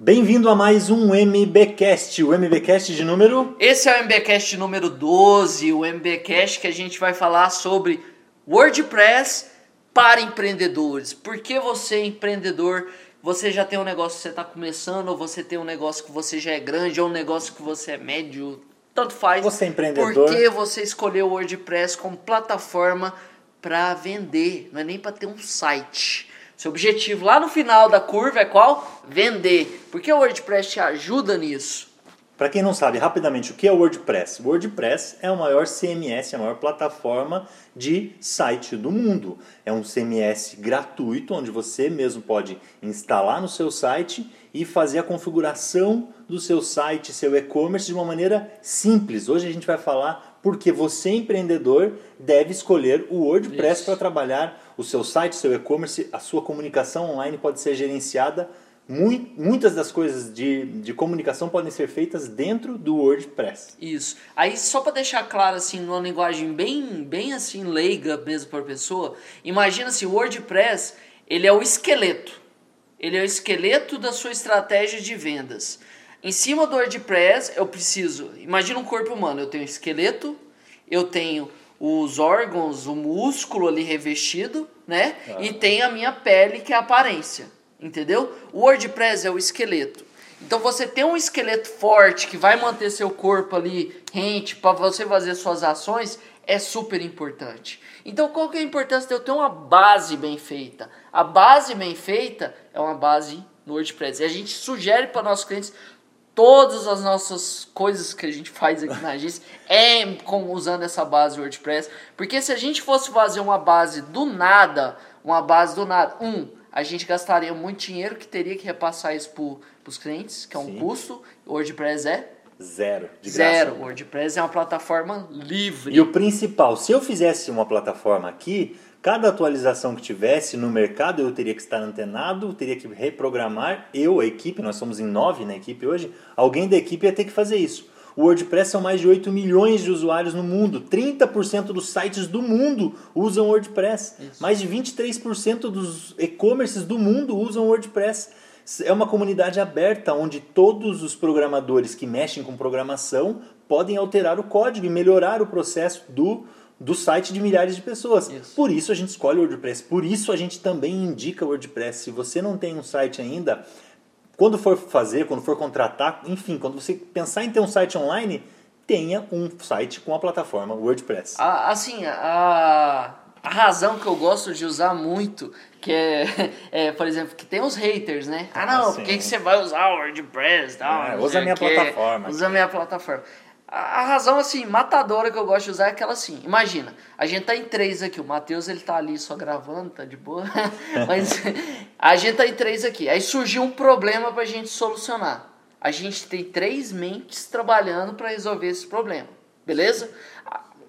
Bem-vindo a mais um MBcast, o MBcast de número Esse é o MBcast número 12, o MBcast que a gente vai falar sobre WordPress para empreendedores. Por que você é empreendedor? Você já tem um negócio que você está começando, ou você tem um negócio que você já é grande, ou um negócio que você é médio, tanto faz. Você é empreendedor. Por que você escolheu o WordPress como plataforma para vender? Não é nem para ter um site. Seu objetivo lá no final da curva é qual? Vender. Porque o WordPress te ajuda nisso. Para quem não sabe, rapidamente, o que é o WordPress? O WordPress é o maior CMS, a maior plataforma de site do mundo. É um CMS gratuito, onde você mesmo pode instalar no seu site e fazer a configuração do seu site, seu e-commerce de uma maneira simples. Hoje a gente vai falar porque você, empreendedor, deve escolher o WordPress para trabalhar o seu site, seu e-commerce, a sua comunicação online pode ser gerenciada muitas das coisas de, de comunicação podem ser feitas dentro do WordPress. Isso. Aí só para deixar claro assim, numa linguagem bem, bem assim leiga mesmo para a pessoa, imagina se o WordPress, ele é o esqueleto. Ele é o esqueleto da sua estratégia de vendas. Em cima do WordPress, eu preciso, imagina um corpo humano, eu tenho esqueleto, eu tenho os órgãos, o músculo ali revestido, né? Ah. E tem a minha pele que é a aparência. Entendeu? O WordPress é o esqueleto. Então você tem um esqueleto forte que vai manter seu corpo ali rente para você fazer suas ações é super importante. Então qual que é a importância de eu ter uma base bem feita? A base bem feita é uma base no WordPress. E a gente sugere para nossos clientes todas as nossas coisas que a gente faz aqui na agência é com, usando essa base WordPress. Porque se a gente fosse fazer uma base do nada, uma base do nada, um, a gente gastaria muito dinheiro que teria que repassar isso para os clientes, que é um Sim. custo. O WordPress é Zero, de graça. Zero. O WordPress é uma plataforma livre. E o principal, se eu fizesse uma plataforma aqui, cada atualização que tivesse no mercado eu teria que estar antenado, teria que reprogramar. Eu, a equipe, nós somos em nove na equipe hoje, alguém da equipe ia ter que fazer isso. O WordPress são mais de 8 milhões de usuários no mundo. 30% dos sites do mundo usam WordPress. Isso. Mais de 23% dos e-commerces do mundo usam WordPress. É uma comunidade aberta onde todos os programadores que mexem com programação podem alterar o código e melhorar o processo do, do site de milhares de pessoas. Isso. Por isso a gente escolhe o WordPress. Por isso a gente também indica o WordPress. Se você não tem um site ainda, quando for fazer, quando for contratar, enfim, quando você pensar em ter um site online, tenha um site com a plataforma WordPress. Ah, assim, a, a razão que eu gosto de usar muito, que é, é por exemplo, que tem os haters, né? Ah, não, ah, por que, que você vai usar o WordPress? Tal, é, usa a minha plataforma. Usa a minha plataforma. A, razão, assim, matadora que eu gosto de usar é aquela assim. Imagina, a gente tá em três aqui. O Matheus, ele tá ali só gravando, tá de boa. Mas a gente tá em três aqui. Aí surgiu um problema pra gente solucionar. A gente tem três mentes trabalhando para resolver esse problema. Beleza?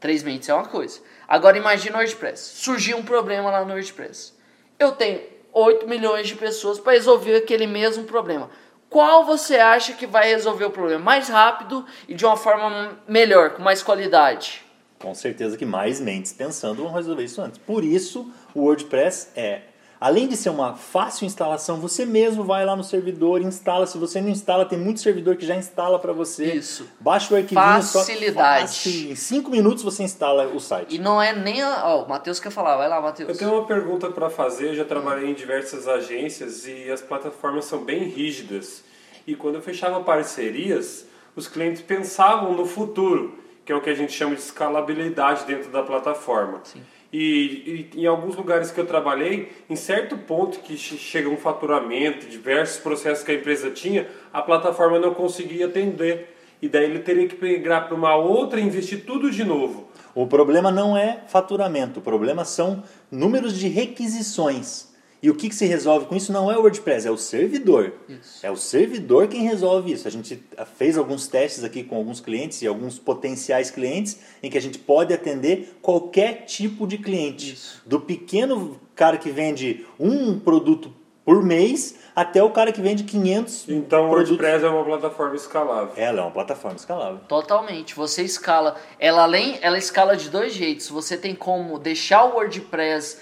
Três mentes é uma coisa. Agora imagina o WordPress. Surgiu um problema lá no WordPress. Eu tenho 8 milhões de pessoas para resolver aquele mesmo problema qual você acha que vai resolver o problema mais rápido e de uma forma melhor, com mais qualidade? Com certeza que mais mentes pensando vão resolver isso antes. Por isso, o WordPress é Além de ser uma fácil instalação, você mesmo vai lá no servidor, instala. Se você não instala, tem muito servidor que já instala para você. Isso. Baixa o arquivinho. Facilidade. Só em 5 minutos você instala o site. E não é nem... Ó, o Matheus quer falar. Vai lá, Matheus. Eu tenho uma pergunta para fazer. Eu já trabalhei em diversas agências e as plataformas são bem rígidas. E quando eu fechava parcerias, os clientes pensavam no futuro, que é o que a gente chama de escalabilidade dentro da plataforma. Sim. E, e, em alguns lugares que eu trabalhei, em certo ponto que chega um faturamento, diversos processos que a empresa tinha, a plataforma não conseguia atender. E daí ele teria que migrar para uma outra e investir tudo de novo. O problema não é faturamento, o problema são números de requisições. E o que, que se resolve com isso não é o WordPress, é o servidor. Isso. É o servidor quem resolve isso. A gente fez alguns testes aqui com alguns clientes e alguns potenciais clientes em que a gente pode atender qualquer tipo de cliente. Isso. Do pequeno cara que vende um produto por mês até o cara que vende 500 Então o WordPress é uma plataforma escalável. Ela é uma plataforma escalável. Totalmente. Você escala. Ela além, ela escala de dois jeitos. Você tem como deixar o WordPress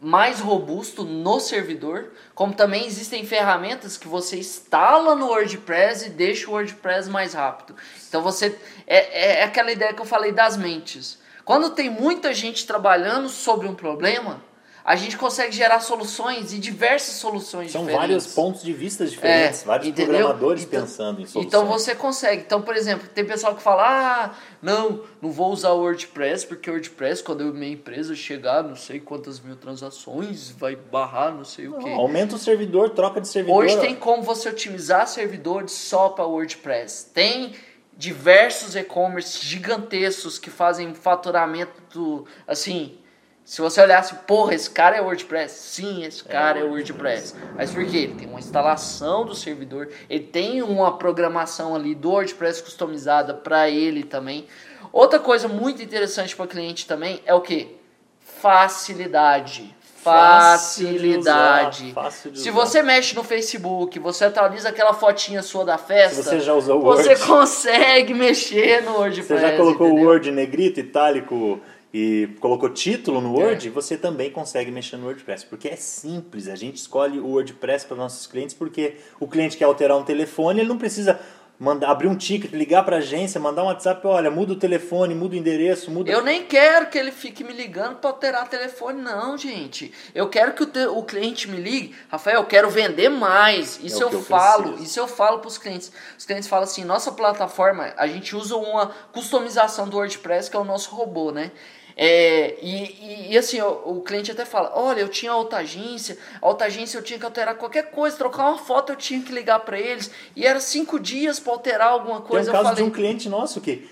mais robusto no servidor, como também existem ferramentas que você instala no WordPress e deixa o WordPress mais rápido. Então você é, é aquela ideia que eu falei das mentes. Quando tem muita gente trabalhando sobre um problema, a gente consegue gerar soluções e diversas soluções São diferentes. vários pontos de vista diferentes, É, vários entendeu? programadores Então- pensando em soluções. Então você consegue. Então, por exemplo, tem pessoal que fala: ah, não, não vou usar o WordPress, porque o WordPress, quando eu, minha empresa chegar, não sei quantas mil transações, vai barrar não sei o quê. Aumenta o servidor, troca de servidor. Hoje tem como você otimizar servidores só para WordPress. Tem diversos e-commerce gigantescos que fazem faturamento assim. Se você olhasse, porra, esse cara é WordPress. Sim, esse cara é WordPress. Mas por quê? Ele tem uma instalação do servidor, ele tem uma programação ali do WordPress customizada para ele também. Outra coisa muito interessante para cliente também é o que? Facilidade. Facilidade. fácil Se você mexe no Facebook, você atualiza aquela fotinha sua da festa. Se você já usou o Você Word. consegue mexer no WordPress. Você já colocou o? Word negrito, itálico e colocou título no Word, você também consegue mexer no WordPress. Porque é simples. A gente escolhe o WordPress para nossos clientes porque o cliente quer alterar um telefone, ele não precisa mandar, abrir um ticket, ligar para a agência, mandar um WhatsApp, olha, muda o telefone, muda o endereço, muda... Eu nem quero que ele fique me ligando para alterar telefone, não, gente. Eu quero que o, te- o cliente me ligue. Rafael, eu quero vender mais. Isso É o eu, eu falo. preciso. Isso eu falo para os clientes. Os clientes falam assim: nossa plataforma, a gente usa uma customização do WordPress, que é o nosso robô, né? É, e, e- e assim, o, o cliente até fala: olha, eu tinha alta agência, alta agência eu tinha que alterar qualquer coisa, trocar uma foto eu tinha que ligar para eles, e era cinco dias para alterar alguma Tem coisa. um eu caso falei, de um cliente nosso que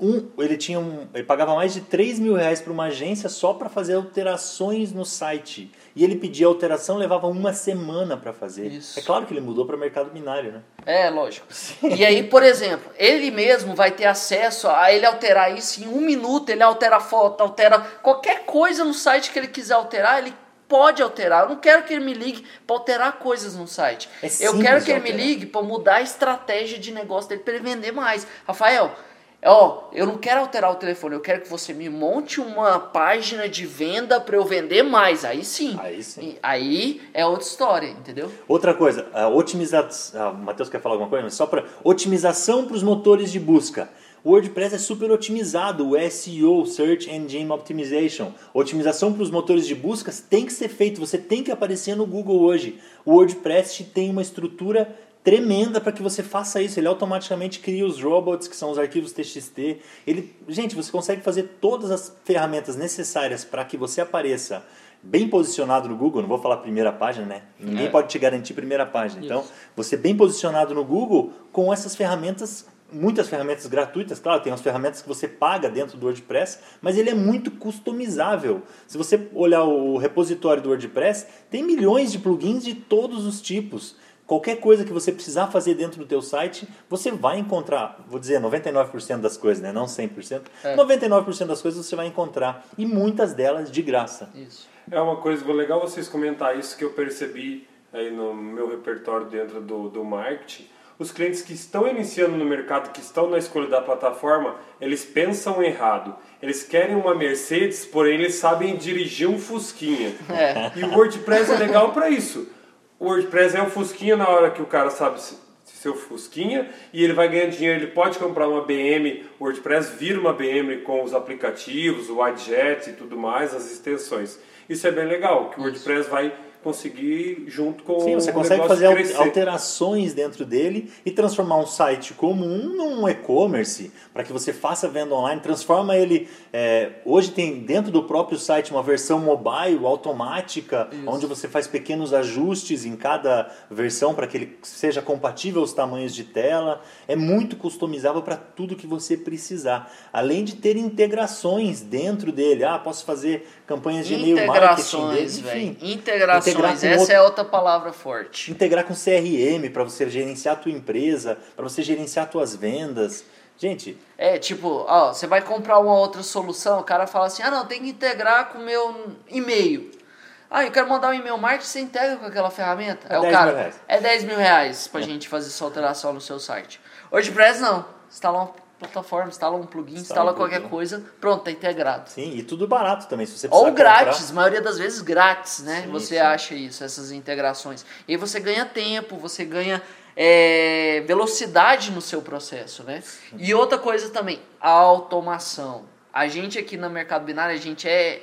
um, ele tinha um, ele pagava mais de 3 mil reais para uma agência só para fazer alterações no site. E ele pedia alteração, levava uma semana para fazer. Isso. É claro que ele mudou para mercado binário, né? É, lógico. E aí, por exemplo, ele mesmo vai ter acesso a ele alterar isso em um minuto, ele altera a foto, altera qualquer coisa no site que ele quiser alterar, ele pode alterar. Eu não quero que ele me ligue para alterar coisas no site. É Eu quero que ele me alterar. ligue para mudar a estratégia de negócio dele para ele vender mais. Rafael, ó, eu não quero alterar o telefone, eu quero que você me monte uma página de venda para eu vender mais. Aí sim. Aí sim. Aí é outra história, entendeu? Outra coisa, a otimização. Ah, Matheus quer falar alguma coisa? Mas só para otimização para os motores de busca. O WordPress é super otimizado, o SEO, Search Engine Optimization. Otimização para os motores de busca tem que ser feito, você tem que aparecer no Google hoje. O WordPress tem uma estrutura tremenda para que você faça isso. Ele automaticamente cria os robots, que são os arquivos TXT. Ele, gente, você consegue fazer todas as ferramentas necessárias para que você apareça bem posicionado no Google. Não vou falar primeira página, né? Ninguém É. pode te garantir primeira página. Então, você bem posicionado no Google com essas ferramentas muitas ferramentas gratuitas, claro, tem umas ferramentas que você paga dentro do WordPress, mas ele é muito customizável. Se você olhar o repositório do WordPress, tem milhões de plugins de todos os tipos. Qualquer coisa que você precisar fazer dentro do teu site, você vai encontrar, vou dizer 99% das coisas, né? não 100%, É. 99% das coisas você vai encontrar e muitas delas de graça. Isso. É uma coisa legal vocês comentar isso que eu percebi aí no meu repertório dentro do, do marketing. Os clientes que estão iniciando no mercado, que estão na escolha da plataforma, eles pensam errado. Eles querem uma Mercedes, porém eles sabem dirigir um Fusquinha. É. E o WordPress é legal para isso. O WordPress é um Fusquinha na hora que o cara sabe se- seu Fusquinha e ele vai ganhar dinheiro. Ele pode comprar uma BM, o WordPress vira uma BM com os aplicativos, o widget e tudo mais, as extensões. Isso é bem legal, que o WordPress vai conseguir junto com Sim, você o consegue fazer crescer. alterações dentro dele e transformar um site comum num e-commerce para que você faça venda online. Transforma ele. é, hoje tem dentro do próprio site uma versão mobile automática, onde você faz pequenos ajustes em cada versão para que ele seja compatível aos tamanhos de tela. É muito customizável para tudo que você precisar. Além de ter integrações dentro dele. Ah, posso fazer campanhas de e-mail marketing dele. Enfim, Integrações, integrar com essa outro- é outra palavra forte. integrar com CRM para você gerenciar a tua empresa, para você gerenciar tuas vendas. Gente, É, tipo, ó, você vai comprar uma outra solução, o cara fala assim, ah não, tem que integrar com o meu e-mail. Ah, eu quero mandar um e-mail marketing, você integra com aquela ferramenta? É Aí o 10 cara, mil reais. é 10 mil reais pra gente fazer essa alteração no seu site. WordPress não, instalar uma plataforma, instala um plugin, instala, um qualquer plugin. coisa, pronto, tá integrado. Sim, e tudo barato também. Se você precisar Ou grátis, comprar- maioria das vezes grátis, né? Sim, você sim. acha isso, essas integrações. E aí você ganha tempo, você ganha é, velocidade no seu processo, né? E outra coisa também, automação. A gente aqui no mercado binário, a gente é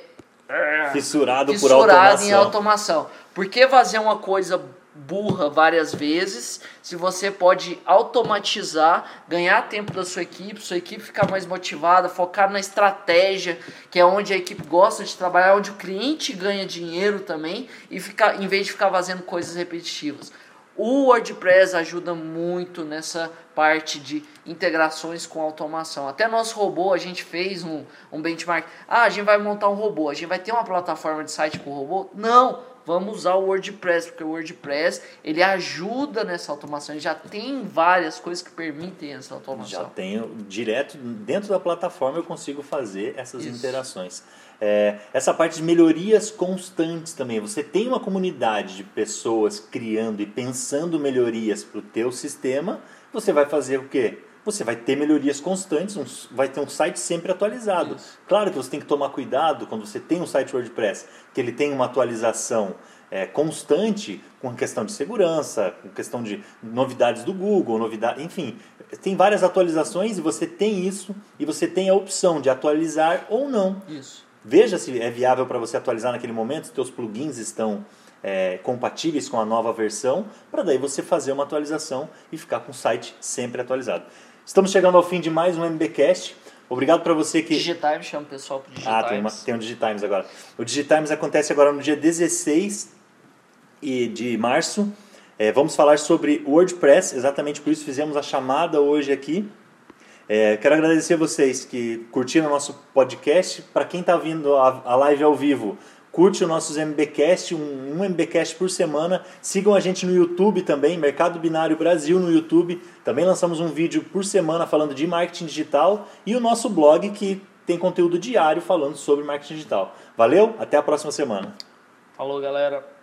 Fissurado, por fissurado automação. em automação. Por que fazer uma coisa burra várias vezes se você pode automatizar, ganhar tempo da sua equipe, sua equipe ficar mais motivada, focar na estratégia, que é onde a equipe gosta de trabalhar, onde o cliente ganha dinheiro também, e ficar, em vez de ficar fazendo coisas repetitivas. O WordPress ajuda muito nessa parte de integrações com automação. Até nosso robô, a gente fez um, um benchmark. Ah, a gente vai montar um robô, a gente vai ter uma plataforma de site com robô? Não! Vamos usar o WordPress, porque o WordPress ele ajuda nessa automação. Ele já tem várias coisas que permitem essa Já automação. tenho direto dentro da plataforma eu consigo fazer essas Isso. interações. É, essa parte de melhorias constantes também. Você tem uma comunidade de pessoas criando e pensando melhorias para o teu sistema. Você vai fazer o quê? Você vai ter melhorias constantes, vai ter um site sempre atualizado. Isso. Claro que você tem que tomar cuidado quando você tem um site WordPress, que ele tem uma atualização é, constante com questão de segurança, com questão de novidades do Google, novidade, enfim, tem várias atualizações e você tem isso e você tem a opção de atualizar ou não. Isso. Veja se é viável para você atualizar naquele momento, se teus plugins estão é, compatíveis com a nova versão, para daí você fazer uma atualização e ficar com o site sempre atualizado. Estamos chegando ao fim de mais um MBcast. Obrigado para você que Digitimes, chama o pessoal pro Digitimes. ah, tem, uma, tem um Digitimes agora. O Digitimes acontece agora no dia 16 e de março. É, vamos falar sobre WordPress, exatamente por isso fizemos a chamada hoje aqui. É, quero agradecer vocês que curtiram o nosso podcast. Para quem está vindo a, a live ao vivo, curte os nossos MBcast, um, um MBcast por semana. Sigam a gente no YouTube também, Mercado Binário Brasil no YouTube. Também lançamos um vídeo por semana falando de marketing digital e o nosso blog que tem conteúdo diário falando sobre marketing digital. Valeu, até a próxima semana. Falou, galera.